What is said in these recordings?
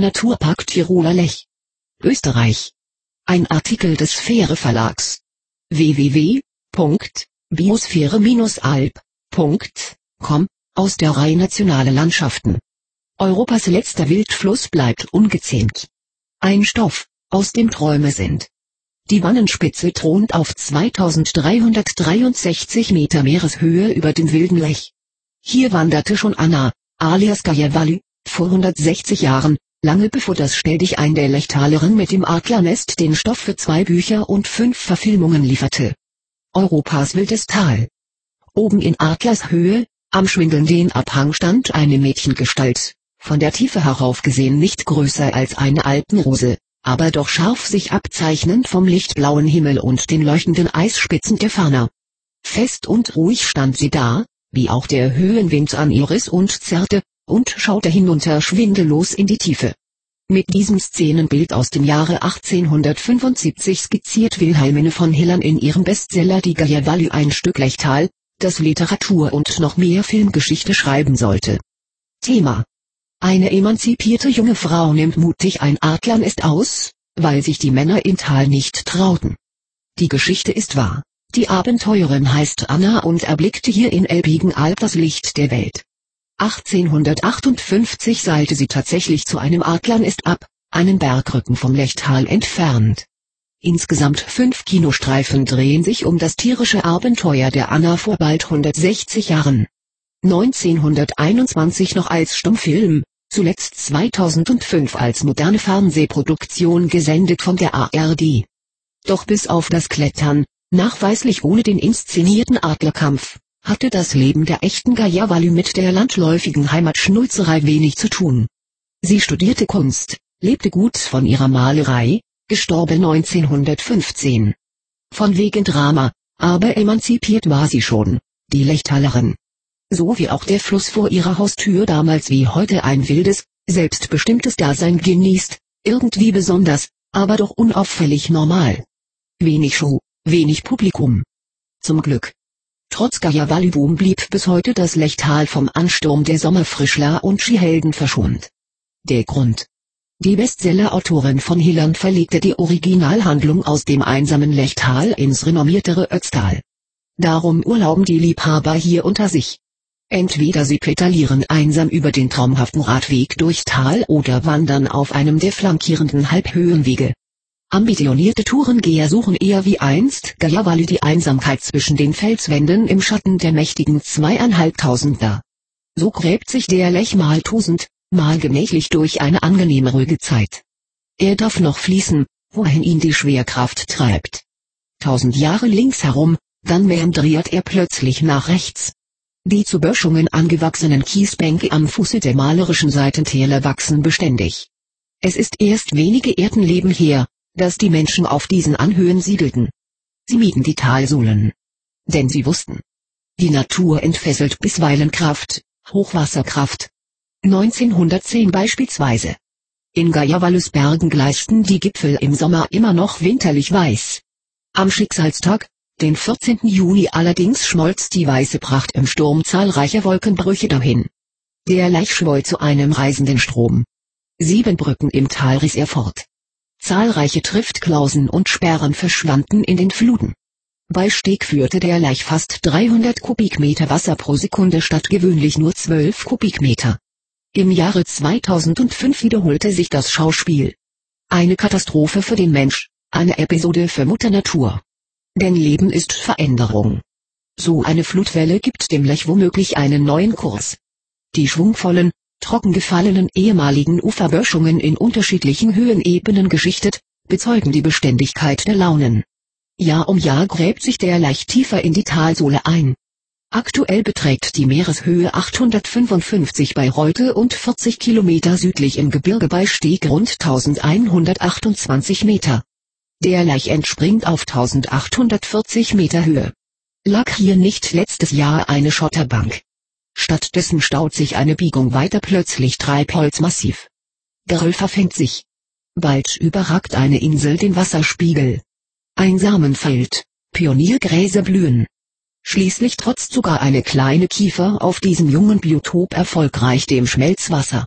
Naturpark Tiroler Lech. Österreich. Ein Artikel des Sphäre Verlags. www.biosphäre-alb.com aus der Reihe Nationale Landschaften. Europas letzter Wildfluss bleibt ungezähmt. Ein Stoff, aus dem Träume sind. Die Wannenspitze thront auf 2363 Meter Meereshöhe über dem wilden Lech. Hier wanderte schon Anna, alias Gajavalu, vor 160 Jahren, lange bevor das Stelldichein der Lechtalerin mit dem Adlernest den Stoff für zwei Bücher und fünf Verfilmungen lieferte. Europas wildes Tal. Oben in Adlers Höhe, am schwindelnden Abhang stand eine Mädchengestalt, von der Tiefe herauf gesehen nicht größer als eine Alpenrose, aber doch scharf sich abzeichnend vom lichtblauen Himmel und den leuchtenden Eisspitzen der Fahner. Fest und ruhig stand sie da, wie auch der Höhenwind an ihr riss und zerrte, und schaute hinunter schwindellos in die Tiefe. Mit diesem Szenenbild aus dem Jahre 1875 skizziert Wilhelmine von Hillern in ihrem Bestseller Die Gaia ein Stück Lechtal, das Literatur und noch mehr Filmgeschichte schreiben sollte. Thema Eine emanzipierte junge Frau nimmt mutig ein Adlernest aus, weil sich die Männer im Tal nicht trauten. Die Geschichte ist wahr. Die Abenteurerin heißt Anna und erblickte hier in Elbigenalb das Licht der Welt. 1858 seilte sie tatsächlich zu einem Adlernest ab, einen Bergrücken vom Lechtal entfernt. Insgesamt fünf Kinostreifen drehen sich um das tierische Abenteuer der Anna vor bald 160 Jahren. 1921 noch als Stummfilm, zuletzt 2005 als moderne Fernsehproduktion gesendet von der ARD. Doch bis auf das Klettern, nachweislich ohne den inszenierten Adlerkampf, hatte das Leben der echten Gajawali mit der landläufigen Heimatschnulzerei wenig zu tun. Sie studierte Kunst, lebte gut von ihrer Malerei, gestorben 1915. Von wegen Drama, aber emanzipiert war sie schon, die Lechtalerin. So wie auch der Fluss vor ihrer Haustür damals wie heute ein wildes, selbstbestimmtes Dasein genießt, irgendwie besonders, aber doch unauffällig normal. Wenig Show, wenig Publikum. Zum Glück. Trotz Gajawali-Boom blieb bis heute das Lechtal vom Ansturm der Sommerfrischler und Skihelden verschont. Der Grund die Bestseller-Autorin von Hillern verlegte die Originalhandlung aus dem einsamen Lechtal ins renommiertere Ötztal. Darum urlauben die Liebhaber hier unter sich. Entweder sie pedalieren einsam über den traumhaften Radweg durchs Tal oder wandern auf einem der flankierenden Halbhöhenwege. Ambitionierte Tourengeher suchen eher wie einst Gajawali die Einsamkeit zwischen den Felswänden im Schatten der mächtigen zweieinhalbtausender. So gräbt sich der Lech mal tausend, mal gemächlich durch eine angenehme ruhige Zeit. Er darf noch fließen, wohin ihn die Schwerkraft treibt. Tausend Jahre links herum, dann meandriert er plötzlich nach rechts. Die zu Böschungen angewachsenen Kiesbänke am Fuße der malerischen Seitentäler wachsen beständig. Es ist erst wenige Erdenleben her, dass die Menschen auf diesen Anhöhen siedelten. Sie mieden die Talsohlen. Denn sie wussten. Die Natur entfesselt bisweilen Kraft, Hochwasserkraft, 1910 beispielsweise. In Bergen gleisten die Gipfel im Sommer immer noch winterlich weiß. Am Schicksalstag, den 14. Juni allerdings schmolz die weiße Pracht im Sturm zahlreicher Wolkenbrüche dahin. Der Leich schwoll zu einem reisenden Strom. Sieben Brücken im Tal riss er fort. Zahlreiche Triftklausen und Sperren verschwanden in den Fluten. Bei Steg führte der Leich fast 300 Kubikmeter Wasser pro Sekunde statt gewöhnlich nur 12 Kubikmeter. Im Jahre 2005 wiederholte sich das Schauspiel. Eine Katastrophe für den Mensch, eine Episode für Mutter Natur. Denn Leben ist Veränderung. So eine Flutwelle gibt dem Lech womöglich einen neuen Kurs. Die schwungvollen, trocken gefallenen ehemaligen Uferböschungen in unterschiedlichen Höhenebenen geschichtet, bezeugen die Beständigkeit der Launen. Jahr um Jahr gräbt sich der leicht tiefer in die Talsohle ein. Aktuell beträgt die Meereshöhe 855 bei Reute und 40 Kilometer südlich im Gebirge bei Steg rund 1128 Meter. Der Laich entspringt auf 1840 Meter Höhe. Lag hier nicht letztes Jahr eine Schotterbank? Stattdessen staut sich eine Biegung weiter plötzlich Treibholzmassiv. Geröll verfängt sich. Bald überragt eine Insel den Wasserspiegel. Ein Samenfeld, Pioniergräser blühen. Schließlich trotzt sogar eine kleine Kiefer auf diesem jungen Biotop erfolgreich dem Schmelzwasser.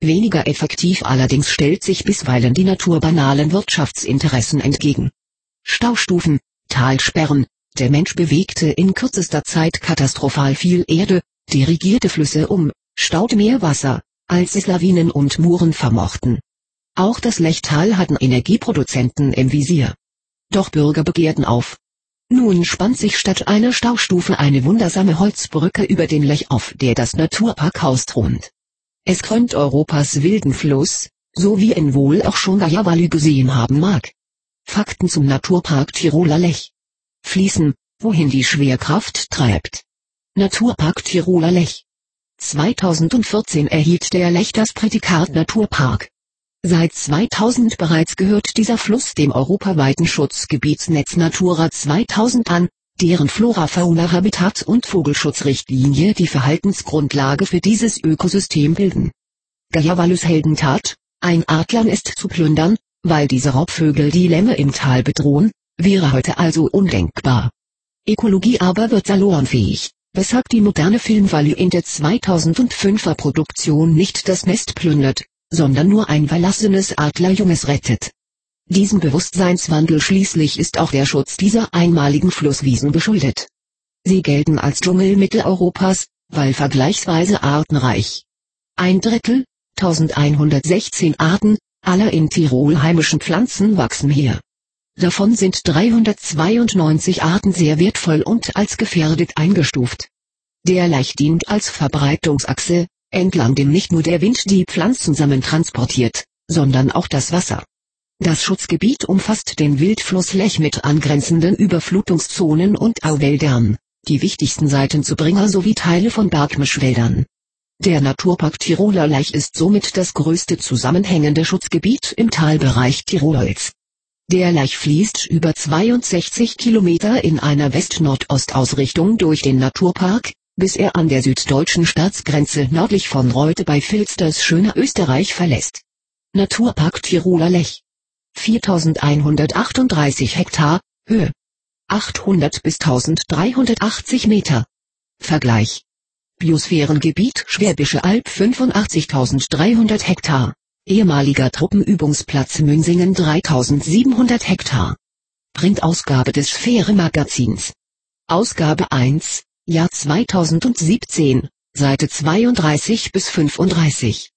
weniger effektiv allerdings stellt sich bisweilen die naturbanalen Wirtschaftsinteressen entgegen. Staustufen, Talsperren, der Mensch bewegte in kürzester Zeit katastrophal viel Erde, dirigierte Flüsse um, staute mehr Wasser, als es Lawinen und Muren vermochten. Auch das Lechtal hatten Energieproduzenten im Visier. Doch Bürger begehrten auf. Nun spannt sich statt einer Staustufe eine wundersame Holzbrücke über den Lech auf, der das Naturparkhaus thront. Es krönt Europas wilden Fluss, so wie ihn wohl auch schon Gajawali gesehen haben mag. Fakten zum Naturpark Tiroler Lech. Fließen, wohin die Schwerkraft treibt. Naturpark Tiroler Lech. 2014 erhielt der Lech das Prädikat Naturpark. Seit 2000 bereits gehört dieser Fluss dem europaweiten Schutzgebietsnetz Natura 2000 an, deren Flora-Fauna-Habitat- und Vogelschutzrichtlinie die Verhaltensgrundlage für dieses Ökosystem bilden. Gajawalus Heldentat, ein Adlernest zu plündern, weil diese Raubvögel die Lämme im Tal bedrohen, wäre heute also undenkbar. Ökologie aber wird salonfähig, weshalb die moderne Filmvalue in der 2005er Produktion nicht das Nest plündert, sondern nur ein verlassenes Adlerjunges rettet. Diesem Bewusstseinswandel schließlich ist auch der Schutz dieser einmaligen Flusswiesen geschuldet. Sie gelten als Dschungel Mitteleuropas, weil vergleichsweise artenreich. Ein Drittel, 1116 Arten, aller in Tirol heimischen Pflanzen wachsen hier. Davon sind 392 Arten sehr wertvoll und als gefährdet eingestuft. Der Laich dient als Verbreitungsachse, entlang dem nicht nur der Wind die Pflanzensamen transportiert, sondern auch das Wasser. Das Schutzgebiet umfasst den Wildfluss Lech mit angrenzenden Überflutungszonen und Auwäldern, die wichtigsten Seitenzubringer sowie Teile von Bergmischwäldern. Der Naturpark Tiroler Lech ist somit das größte zusammenhängende Schutzgebiet im Talbereich Tirols. Der Lech fließt über 62 Kilometer in einer West-Nordost-Ausrichtung durch den Naturpark, bis er an der süddeutschen Staatsgrenze nördlich von Reute bei Vilz das schöne Österreich verlässt. Naturpark Tiroler Lech 4138 Hektar, Höhe 800 bis 1380 Meter. Vergleich Biosphärengebiet Schwäbische Alb 85.300 Hektar ehemaliger Truppenübungsplatz Münsingen 3700 Hektar. Printausgabe des Sphäre-Magazins. Ausgabe 1, Jahr 2017, Seite 32 bis 35.